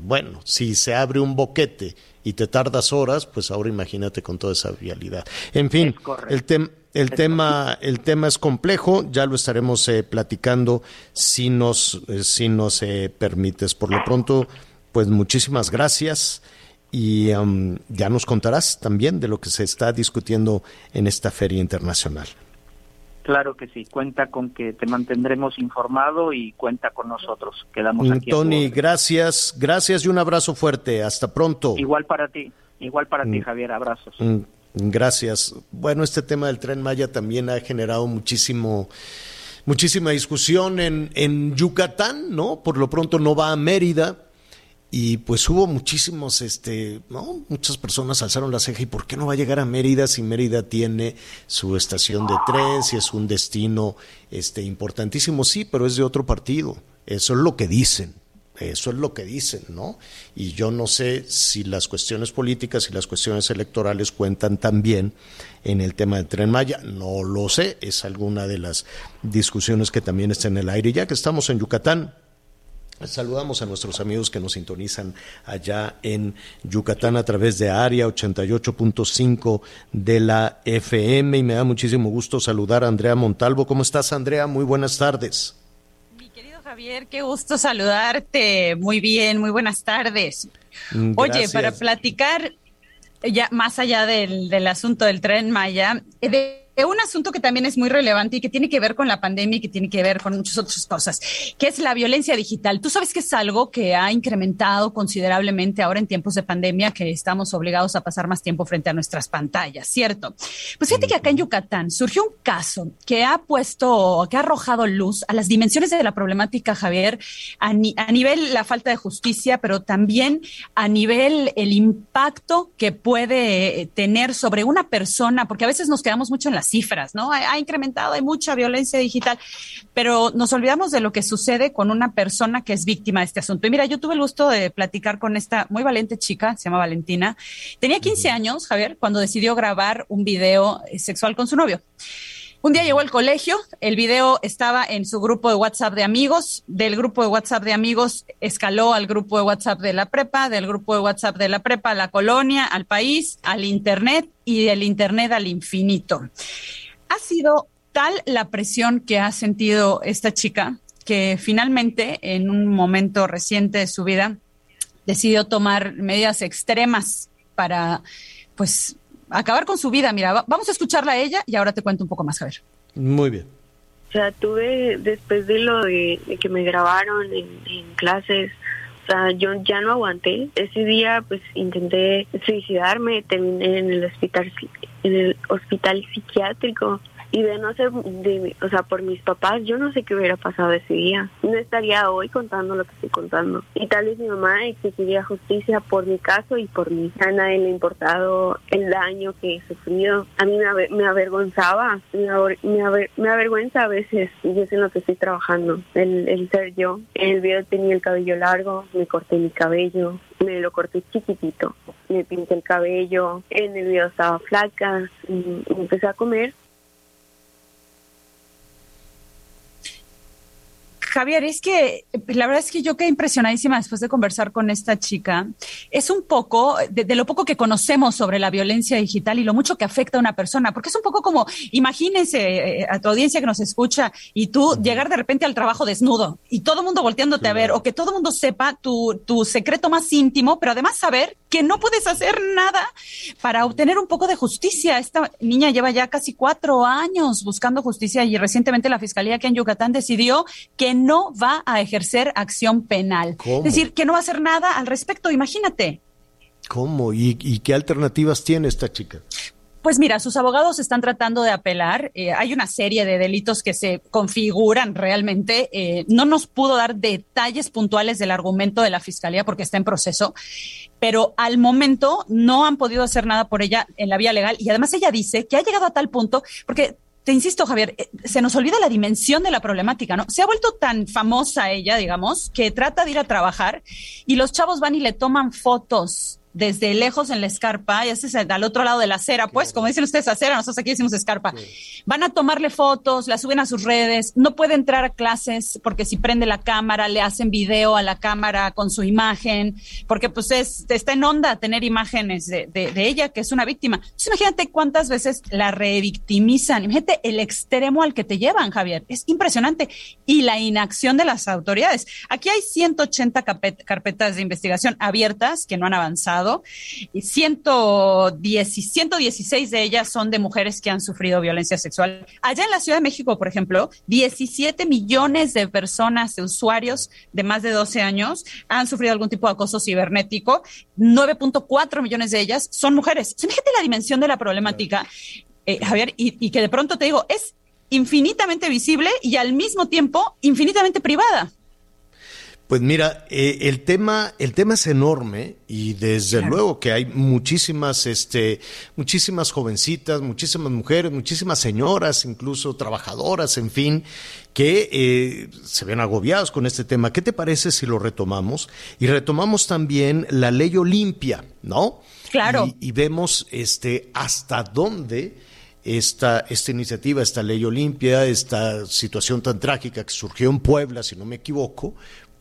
S3: bueno, si se abre un boquete y te tardas horas, pues ahora imagínate con toda esa vialidad. En fin, el, el tema el tema es complejo, ya lo estaremos eh, platicando si nos eh, si nos eh, permites. Por lo pronto, pues muchísimas gracias y um, ya nos contarás también de lo que se está discutiendo en esta feria internacional.
S6: Claro que sí, cuenta con que te mantendremos informado y cuenta con nosotros. Quedamos aquí.
S3: Tony, gracias, gracias y un abrazo fuerte. Hasta pronto.
S6: Igual para ti, igual para ti, mm. Javier, abrazos. Mm,
S3: gracias. Bueno, este tema del tren Maya también ha generado muchísimo muchísima discusión en, en Yucatán, ¿no? Por lo pronto no va a Mérida y pues hubo muchísimos, este, ¿no? Muchas personas alzaron la ceja y ¿por qué no va a llegar a Mérida si Mérida tiene su estación de tren, si es un destino este, importantísimo? Sí, pero es de otro partido. Eso es lo que dicen. Eso es lo que dicen, ¿no? Y yo no sé si las cuestiones políticas y las cuestiones electorales cuentan también en el tema del tren Maya. No lo sé, es alguna de las discusiones que también está en el aire. Ya que estamos en Yucatán, Saludamos a nuestros amigos que nos sintonizan allá en Yucatán a través de Área 88.5 de la FM y me da muchísimo gusto saludar a Andrea Montalvo. ¿Cómo estás, Andrea? Muy buenas tardes.
S8: Mi querido Javier, qué gusto saludarte. Muy bien, muy buenas tardes. Oye, para platicar ya más allá del, del asunto del tren Maya, de un asunto que también es muy relevante y que tiene que ver con la pandemia y que tiene que ver con muchas otras cosas, que es la violencia digital. Tú sabes que es algo que ha incrementado considerablemente ahora en tiempos de pandemia, que estamos obligados a pasar más tiempo frente a nuestras pantallas, ¿cierto? Pues fíjate que acá en Yucatán surgió un caso que ha puesto, que ha arrojado luz a las dimensiones de la problemática, Javier, a, a nivel la falta de justicia, pero también a nivel el impacto que puede tener sobre una persona, porque a veces nos quedamos mucho en la cifras, ¿no? Ha, incrementado, hay mucha violencia digital, pero nos olvidamos de lo que sucede con una persona que es víctima de este asunto. Y mira, yo tuve el gusto de platicar con esta muy valiente chica, se llama Valentina. Tenía 15 años, Javier, cuando decidió grabar un video eh, sexual con su novio. Un día llegó al colegio, el video estaba en su grupo de WhatsApp de amigos, del grupo de WhatsApp de amigos escaló al grupo de WhatsApp de la prepa, del grupo de WhatsApp de la prepa a la colonia, al país, al Internet y del Internet al infinito. Ha sido tal la presión que ha sentido esta chica que finalmente en un momento reciente de su vida decidió tomar medidas extremas para pues acabar con su vida. Mira, vamos a escucharla a ella y ahora te cuento un poco más, Javier.
S3: Muy bien.
S9: O sea, tuve, después de lo de, que me grabaron en, en, clases, o sea, yo ya no aguanté. Ese día, pues, intenté suicidarme, terminé en el hospital, en el hospital psiquiátrico y de no ser, de, o sea, por mis papás, yo no sé qué hubiera pasado ese día. No estaría hoy contando lo que estoy contando. Y tal vez mi mamá exigiría justicia por mi caso y por mí. A nadie le ha importado el daño que he sufrido. A mí me, avergonzaba, me, me, avergüenza a veces, y es en lo que estoy trabajando, el, el ser yo. En el video tenía el cabello largo, me corté mi cabello, me lo corté chiquitito, me pinté el cabello, en el video estaba flaca, y empecé a comer
S8: Javier, es que la verdad es que yo quedé impresionadísima después de conversar con esta chica. Es un poco de, lo poco que conocemos sobre la violencia digital y lo mucho que afecta a una persona, porque es un poco como, imagínense eh, a tu audiencia que nos escucha y tú llegar de repente al trabajo desnudo y todo el mundo volteándote a ver o que todo el mundo sepa tu, tu secreto más íntimo, pero además saber que no puedes hacer nada para obtener un poco de justicia. Esta niña lleva ya casi cuatro años buscando justicia y recientemente la Fiscalía aquí en Yucatán decidió que no va a ejercer acción penal. Es decir, que no va a hacer nada al respecto. Imagínate.
S3: ¿Cómo? ¿Y, ¿Y, qué alternativas tiene esta chica?
S8: Pues mira, sus abogados están tratando de apelar. Eh, hay una serie de delitos que se configuran realmente. Eh, no nos pudo dar detalles puntuales del argumento de la fiscalía porque está en proceso, pero al momento no han podido hacer nada por ella en la vía legal. Y además ella dice que ha llegado a tal punto, porque te insisto, Javier, eh, se nos olvida la dimensión de la problemática, ¿no? Se ha vuelto tan famosa ella, digamos, que trata de ir a trabajar y los chavos van y le toman fotos desde lejos en la escarpa, y ese es al otro lado de la acera, pues, como dicen ustedes, acera, nosotros aquí decimos escarpa. Van a tomarle fotos, la suben a sus redes, no puede entrar a clases porque si prende la cámara, le hacen video a la cámara con su imagen, porque pues es, está en onda tener imágenes de, ella, que es una víctima. Entonces, imagínate cuántas veces la revictimizan, imagínate el extremo al que te llevan, Javier, es impresionante. Y la inacción de las autoridades. Aquí hay 180 carpetas de investigación abiertas que no han avanzado y 116 de ellas son de mujeres que han sufrido violencia sexual. Allá en la Ciudad de México, por ejemplo, 17 millones de personas, de usuarios de más de 12 años, han sufrido algún tipo de acoso cibernético. 9.4 millones de ellas son mujeres. Fíjate la dimensión de la problemática, eh, Javier, y que de pronto te digo, es infinitamente visible y al mismo tiempo infinitamente privada.
S3: Pues mira, eh, el tema, el tema es enorme y desde luego que hay muchísimas, este, muchísimas jovencitas, muchísimas mujeres, muchísimas señoras, incluso trabajadoras, en fin, que eh, se ven agobiados con este tema. ¿Qué te parece si lo retomamos? Y retomamos también la ley Olimpia, ¿no?
S8: Claro.
S3: Y, y vemos, este, hasta dónde esta, esta iniciativa, esta ley Olimpia, esta situación tan trágica que surgió en Puebla, si no me equivoco,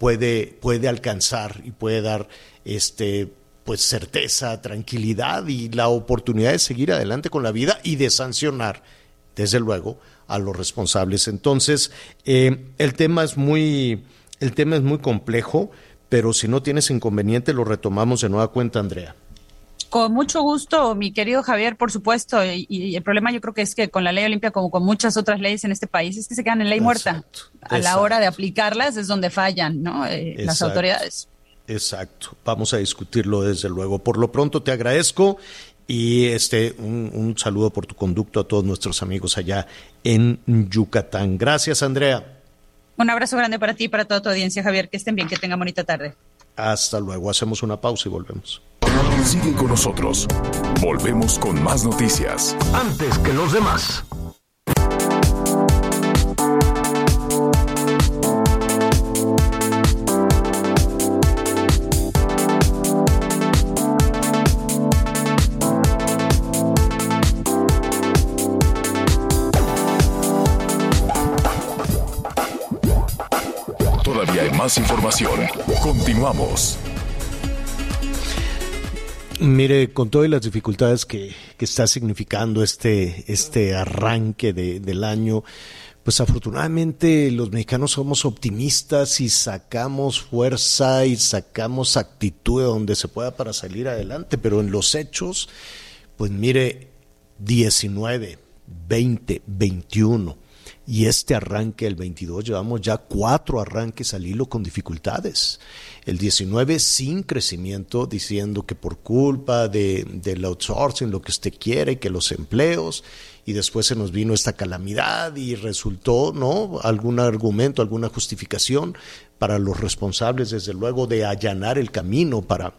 S3: puede, puede alcanzar y puede dar este pues certeza, tranquilidad y la oportunidad de seguir adelante con la vida y de sancionar, desde luego, a los responsables. Entonces, eh, el tema es muy, el tema es muy complejo, pero si no tienes inconveniente, lo retomamos de nueva cuenta, Andrea.
S8: Con mucho gusto, mi querido Javier, por supuesto. Y, el problema yo creo que es que con la ley olimpia, como con muchas otras leyes en este país, es que se quedan en ley muerta. A la hora de aplicarlas es donde fallan, ¿no? Eh, las autoridades.
S3: Exacto. Vamos a discutirlo desde luego. Por lo pronto te agradezco y este un, un saludo por tu conducto a todos nuestros amigos allá en Yucatán. Gracias, Andrea.
S8: Un abrazo grande para ti y para toda tu audiencia, Javier. Que estén bien, que tengan bonita tarde.
S3: Hasta luego. Hacemos una pausa y volvemos.
S1: Sigue con nosotros. Volvemos con más noticias. Antes que los demás. Todavía hay más información. Continuamos.
S3: Mire, con todas las dificultades que, está significando este, este arranque del año, pues afortunadamente los mexicanos somos optimistas y sacamos fuerza y sacamos actitud de donde se pueda para salir adelante, pero en los hechos, pues mire, 19, 20, 21 y este arranque el 22 llevamos ya cuatro arranques al hilo con dificultades el 19 sin crecimiento, diciendo que por culpa de, del outsourcing, lo que usted quiere, que los empleos, y después se nos vino esta calamidad y resultó, ¿no? Algún argumento, alguna justificación para los responsables, desde luego, de allanar el camino para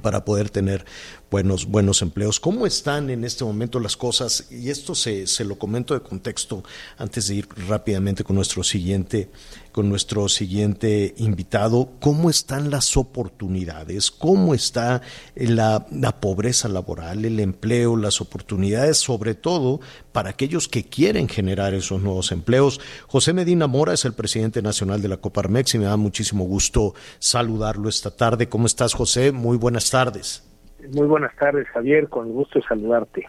S3: para poder tener buenos, buenos empleos. ¿Cómo están en este momento las cosas? Y esto se, se lo comento de contexto antes de ir rápidamente con nuestro siguiente con nuestro siguiente invitado, cómo están las oportunidades, cómo está la, la, pobreza laboral, el empleo, las oportunidades, sobre todo para aquellos que quieren generar esos nuevos empleos. José Medina Mora es el presidente nacional de la Coparmex y me da muchísimo gusto saludarlo esta tarde. ¿Cómo estás, José? Muy buenas tardes.
S10: Muy buenas tardes, Javier, con gusto de saludarte.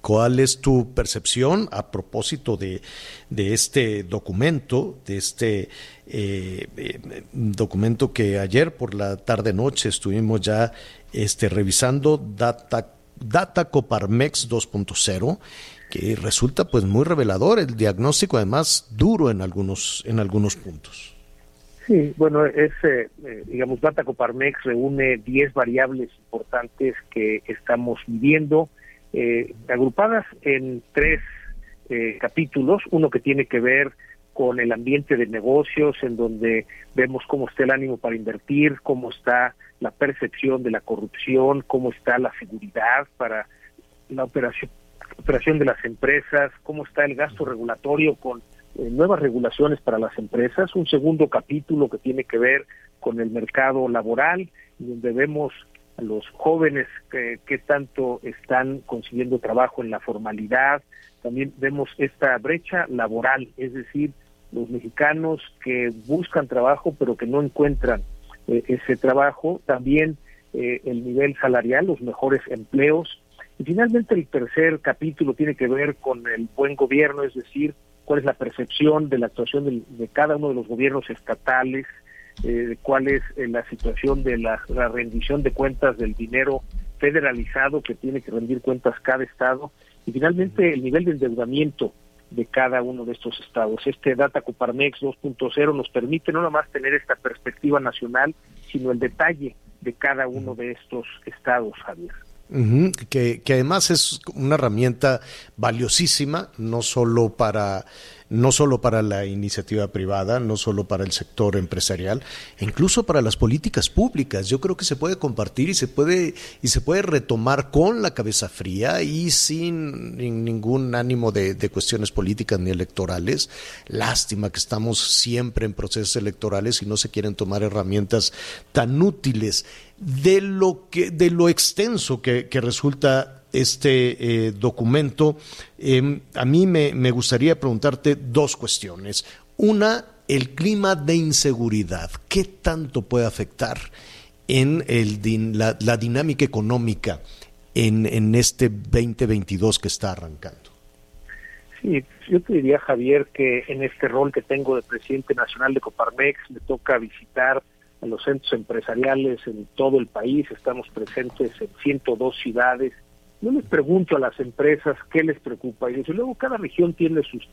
S3: ¿Cuál es tu percepción a propósito de, de este documento, de este eh, eh, documento que ayer por la tarde-noche estuvimos ya este, revisando, Data, Data Coparmex 2.0? que resulta pues muy revelador, el diagnóstico además duro en algunos, en algunos puntos.
S10: Sí, bueno, es, eh, digamos, Data Coparmex reúne 10 variables importantes que estamos midiendo, eh, agrupadas en tres eh, capítulos, uno que tiene que ver con el ambiente de negocios, en donde vemos cómo está el ánimo para invertir, cómo está la percepción de la corrupción, cómo está la seguridad para la operación operación de las empresas, cómo está el gasto regulatorio con eh, nuevas regulaciones para las empresas, un segundo capítulo que tiene que ver con el mercado laboral, donde vemos los jóvenes que, que tanto están consiguiendo trabajo en la formalidad, también vemos esta brecha laboral, es decir, los mexicanos que buscan trabajo pero que no encuentran eh, ese trabajo, también eh, el nivel salarial, los mejores empleos. Y finalmente el tercer capítulo tiene que ver con el buen gobierno, es decir, cuál es la percepción de la actuación de, cada uno de los gobiernos estatales, eh, cuál es la situación de la, la rendición de cuentas del dinero federalizado que tiene que rendir cuentas cada estado y finalmente el nivel de endeudamiento de cada uno de estos estados. Este Data Coparmex 2.0 nos permite no nada más tener esta perspectiva nacional, sino el detalle de cada uno de estos estados, Javier.
S3: que, que además es una herramienta valiosísima, no solo para no solo para la iniciativa privada, no solo para el sector empresarial, e incluso para las políticas públicas. Yo creo que se puede compartir y se puede y se puede retomar con la cabeza fría y sin ningún ánimo de, de cuestiones políticas ni electorales. Lástima que estamos siempre en procesos electorales y no se quieren tomar herramientas tan útiles de lo que de lo extenso que, que resulta este eh, documento, em, a mí me, me, gustaría preguntarte dos cuestiones. Una, el clima de inseguridad. ¿Qué tanto puede afectar en el, la, la dinámica económica en, en este 2022 que está arrancando?
S10: Sí, yo te diría, Javier, que en este rol que tengo de presidente nacional de Coparmex, me toca visitar a los centros empresariales en todo el país. Estamos presentes en 102 ciudades yo les pregunto a las empresas qué les preocupa y desde luego cada región tiene sus,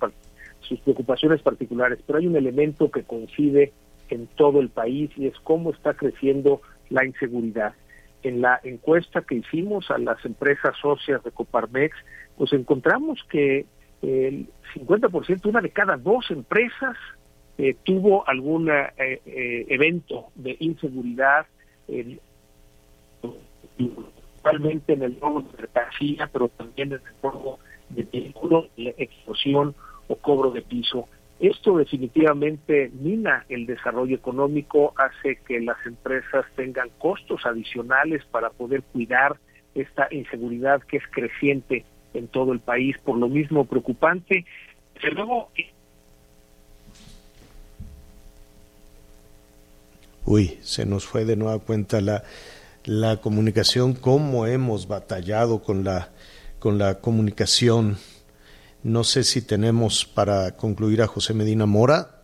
S10: sus preocupaciones particulares, pero hay un elemento que coincide en todo el país y es cómo está creciendo la inseguridad. En la encuesta que hicimos a las empresas socias de Coparmex, pues encontramos que el 50%, una de cada dos empresas, eh, tuvo algún eh, eh, evento de inseguridad principalmente en el robo de mercancía, pero también en el robo de vehículos, explosión o cobro de piso. Esto definitivamente mina el desarrollo económico, hace que las empresas tengan costos adicionales para poder cuidar esta inseguridad que es creciente en todo el país, por lo mismo preocupante. luego
S3: Uy, se nos fue de nueva cuenta la la comunicación, cómo hemos batallado con la, con la comunicación. No sé si tenemos para concluir a José Medina Mora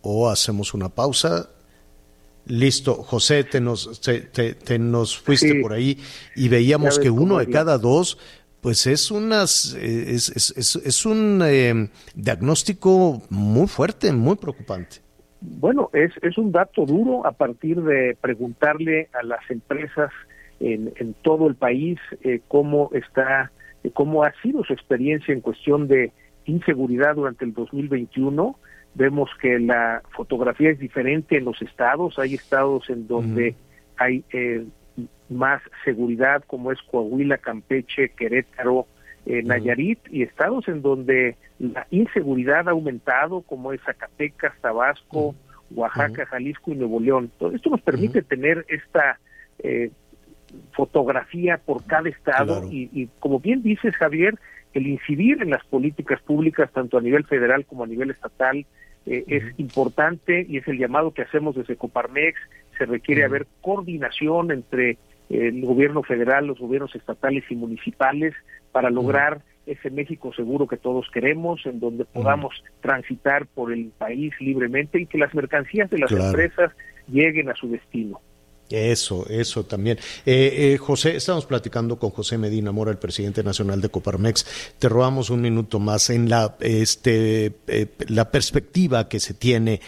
S3: o hacemos una pausa. Listo, José, te nos, te, nos fuiste por ahí y veíamos que uno de cada dos, pues es, unas, es, es, es, un eh, diagnóstico muy fuerte, muy preocupante.
S10: Bueno, es, es un dato duro a partir de preguntarle a las empresas en, en todo el país eh, cómo está, eh, cómo ha sido su experiencia en cuestión de inseguridad durante el 2021. Vemos que la fotografía es diferente en los estados. Hay estados en donde hay eh, más seguridad, como es Coahuila, Campeche, Querétaro, Nayarit, y estados en donde la inseguridad ha aumentado, como es Zacatecas, Tabasco, Oaxaca, Jalisco y Nuevo León. Todo esto nos permite tener esta eh, fotografía por cada estado y, como bien dices, Javier, el incidir en las políticas públicas, tanto a nivel federal como a nivel estatal, eh, es importante y es el llamado que hacemos desde Coparmex. Se requiere haber coordinación entre el gobierno federal, los gobiernos estatales y municipales para lograr ese México seguro que todos queremos, en donde podamos transitar por el país libremente y que las mercancías de las empresas lleguen a su destino.
S3: Eso, eso también. Eh, eh, José, estamos platicando con José Medina Mora, el presidente nacional de Coparmex. Te robamos un minuto más en la, este, eh, la perspectiva que se tiene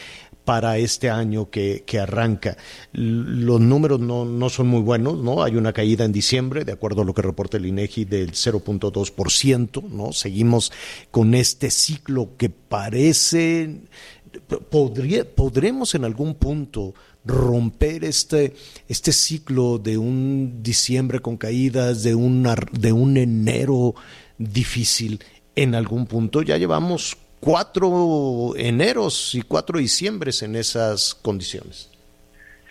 S3: para este año que, que arranca. Los números no, no, son muy buenos, ¿no? Hay una caída en diciembre, de acuerdo a lo que reporta el INEGI, del 0.2%, ¿no? Seguimos con este ciclo que parece, podría, podremos en algún punto romper este, este ciclo de un diciembre con caídas, de, una, de un enero difícil en algún punto. Ya llevamos cuatro eneros y cuatro diciembres en esas condiciones.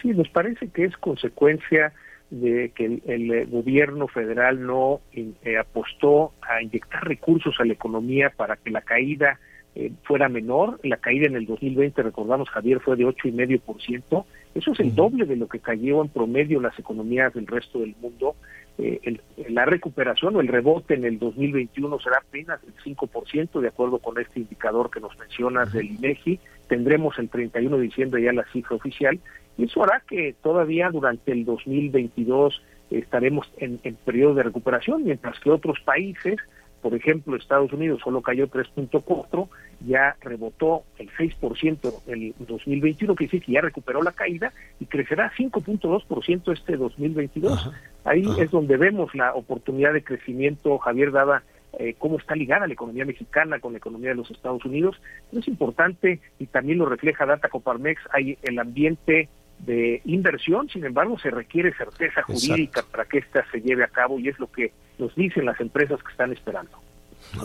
S10: Sí, nos parece que es consecuencia de que el, gobierno federal no eh, apostó a inyectar recursos a la economía para que la caída eh, fuera menor. La caída en el 2020, recordamos, Javier, fue de ocho y medio por ciento. Eso es el doble de lo que cayó en promedio las economías del resto del mundo. Eh, la recuperación o el rebote en el 2021 será apenas el 5%, de acuerdo con este indicador que nos mencionas del INEGI. Tendremos el 31 de diciembre ya la cifra oficial y eso hará que todavía durante el 2022 estaremos en, en periodo de recuperación, mientras que otros países por ejemplo, Estados Unidos solo cayó 3.4, ya rebotó el 6% el 2021, que dice que ya recuperó la caída y crecerá 5.2% este 2022. Ahí es donde vemos la oportunidad de crecimiento, Javier, dada eh, cómo está ligada la economía mexicana con la economía de los Estados Unidos. es importante y también lo refleja Data Coparmex, hay el ambiente de inversión, sin embargo, se requiere certeza jurídica para que ésta se lleve a cabo y es lo que nos dicen las empresas que están esperando.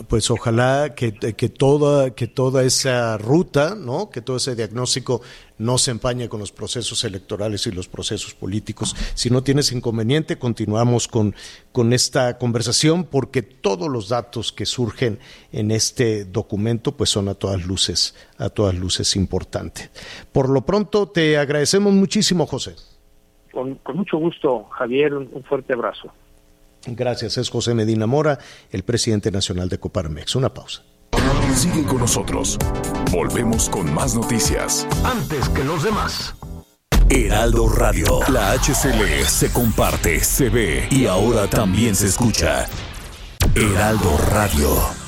S3: Pues ojalá que, que, toda, que toda esa ruta, ¿no? que todo ese diagnóstico no se empañe con los procesos electorales y los procesos políticos. Si no tienes inconveniente, continuamos con, con esta conversación porque todos los datos que surgen en este documento pues son a todas luces, a todas luces importantes. Por lo pronto, te agradecemos muchísimo, José.
S10: Con, mucho gusto, Javier, un fuerte abrazo.
S3: Gracias, es José Medina Mora, el presidente nacional de Coparmex. Una pausa.
S1: Sigue con nosotros. Volvemos con más noticias. Antes que los demás. Heraldo Radio. La HCL se comparte, se ve y ahora también se escucha. Heraldo Radio.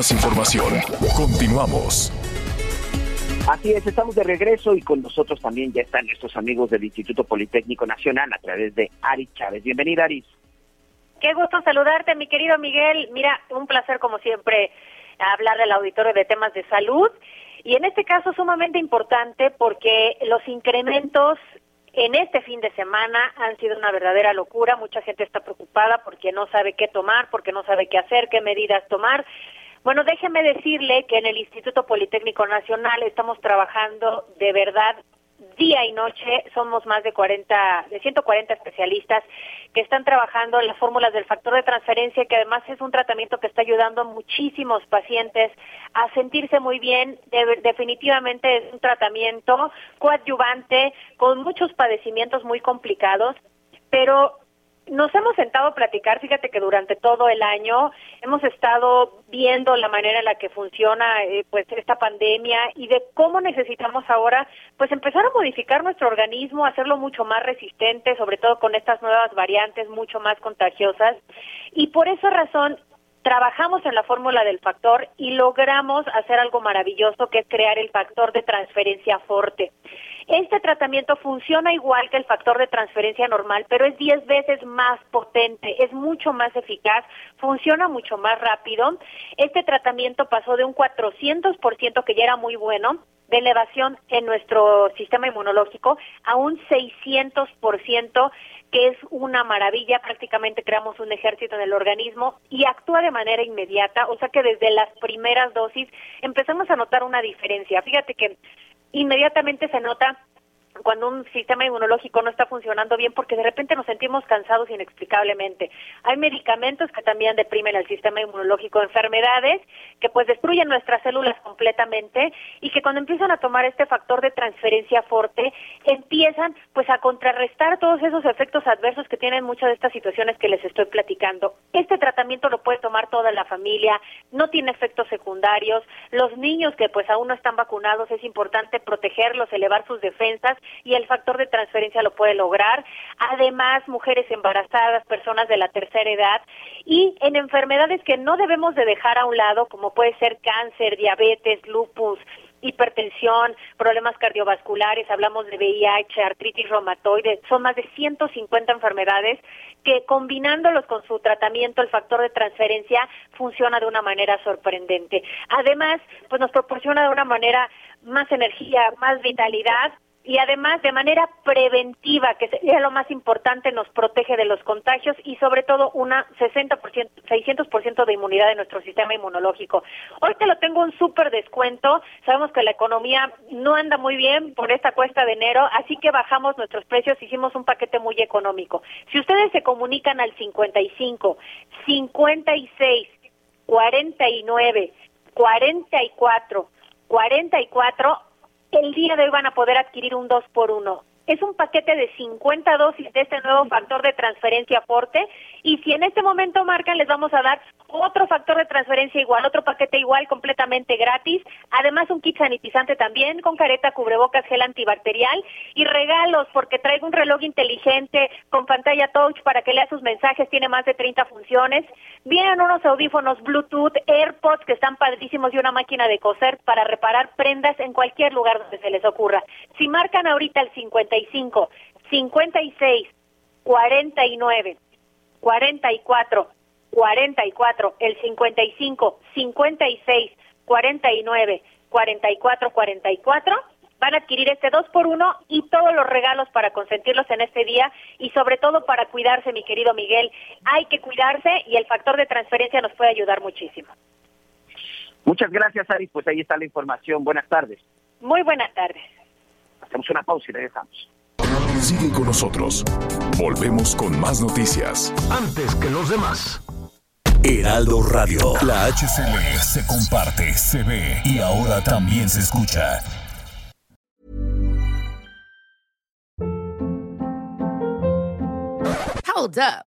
S1: Más información. Continuamos.
S5: Así es, estamos de regreso y con nosotros también ya están nuestros amigos del Instituto Politécnico Nacional a través de Ari Chávez. Bienvenida, Aris.
S11: Qué gusto saludarte, mi querido Miguel. Mira, un placer como siempre hablar del auditorio de temas de salud y en este caso sumamente importante porque los incrementos en este fin de semana han sido una verdadera locura. Mucha gente está preocupada porque no sabe qué tomar, porque no sabe qué hacer, qué medidas tomar. Bueno, déjeme decirle que en el Instituto Politécnico Nacional estamos trabajando de verdad día y noche. Somos más de 40, de 140 especialistas que están trabajando en las fórmulas del factor de transferencia, que además es un tratamiento que está ayudando a muchísimos pacientes a sentirse muy bien. definitivamente es un tratamiento coadyuvante con muchos padecimientos muy complicados, pero nos hemos sentado a platicar, fíjate que durante todo el año hemos estado viendo la manera en la que funciona eh, pues esta pandemia y de cómo necesitamos ahora pues empezar a modificar nuestro organismo, hacerlo mucho más resistente, sobre todo con estas nuevas variantes mucho más contagiosas y por esa razón trabajamos en la fórmula del factor y logramos hacer algo maravilloso que es crear el factor de transferencia forte. Este tratamiento funciona igual que el factor de transferencia normal, pero es 10 veces más potente, es mucho más eficaz, funciona mucho más rápido. Este tratamiento pasó de un 400% que ya era muy bueno, de elevación en nuestro sistema inmunológico a un 600%, que es una maravilla, prácticamente creamos un ejército en el organismo y actúa de manera inmediata, o sea que desde las primeras dosis empezamos a notar una diferencia. Fíjate que inmediatamente se nota cuando un sistema inmunológico no está funcionando bien porque de repente nos sentimos cansados inexplicablemente. Hay medicamentos que también deprimen el sistema inmunológico, enfermedades que pues destruyen nuestras células completamente y que cuando empiezan a tomar este factor de transferencia fuerte empiezan pues a contrarrestar todos esos efectos adversos que tienen muchas de estas situaciones que les estoy platicando. Este tratamiento lo puede tomar toda la familia, no tiene efectos secundarios. Los niños que pues aún no están vacunados es importante protegerlos, elevar sus defensas y el factor de transferencia lo puede lograr. Además, mujeres embarazadas, personas de la tercera edad y en enfermedades que no debemos de dejar a un lado, como puede ser cáncer, diabetes, lupus, hipertensión, problemas cardiovasculares, hablamos de VIH, artritis reumatoide, son más de 150 enfermedades que combinándolos con su tratamiento, el factor de transferencia funciona de una manera sorprendente. Además, pues nos proporciona de una manera más energía, más vitalidad y además de manera preventiva, que sería lo más importante, nos protege de los contagios y sobre todo una 60%, 600% de inmunidad de nuestro sistema inmunológico. Hoy te lo tengo un súper descuento, sabemos que la economía no anda muy bien por esta cuesta de enero, así que bajamos nuestros precios, hicimos un paquete muy económico. Si ustedes se comunican al 55, 56, 49, 44, 44, el día de hoy van a poder adquirir un 2 por 1 es un paquete de 50 dosis de este nuevo factor de transferencia Forte y si en este momento marcan les vamos a dar otro factor de transferencia igual, otro paquete igual completamente gratis, además un kit sanitizante también con careta, cubrebocas, gel antibacterial y regalos porque traigo un reloj inteligente con pantalla touch para que lea sus mensajes, tiene más de 30 funciones, vienen unos audífonos Bluetooth, AirPods que están padrísimos y una máquina de coser para reparar prendas en cualquier lugar donde se les ocurra. Si marcan ahorita el 50 55, 56, 49, 44, 44, el 55, 56, 49, 44, 44, van a adquirir este 2 por 1 y todos los regalos para consentirlos en este día y sobre todo para cuidarse, mi querido Miguel. Hay que cuidarse y el factor de transferencia nos puede ayudar muchísimo.
S5: Muchas gracias, Ari. Pues ahí está la información. Buenas tardes.
S11: Muy buenas tardes.
S5: Hacemos una pausa y regresamos.
S1: Sigue con nosotros. Volvemos con más noticias. Antes que los demás. Heraldo Radio. La HCL se comparte, se ve y ahora también se escucha.
S7: Hold up.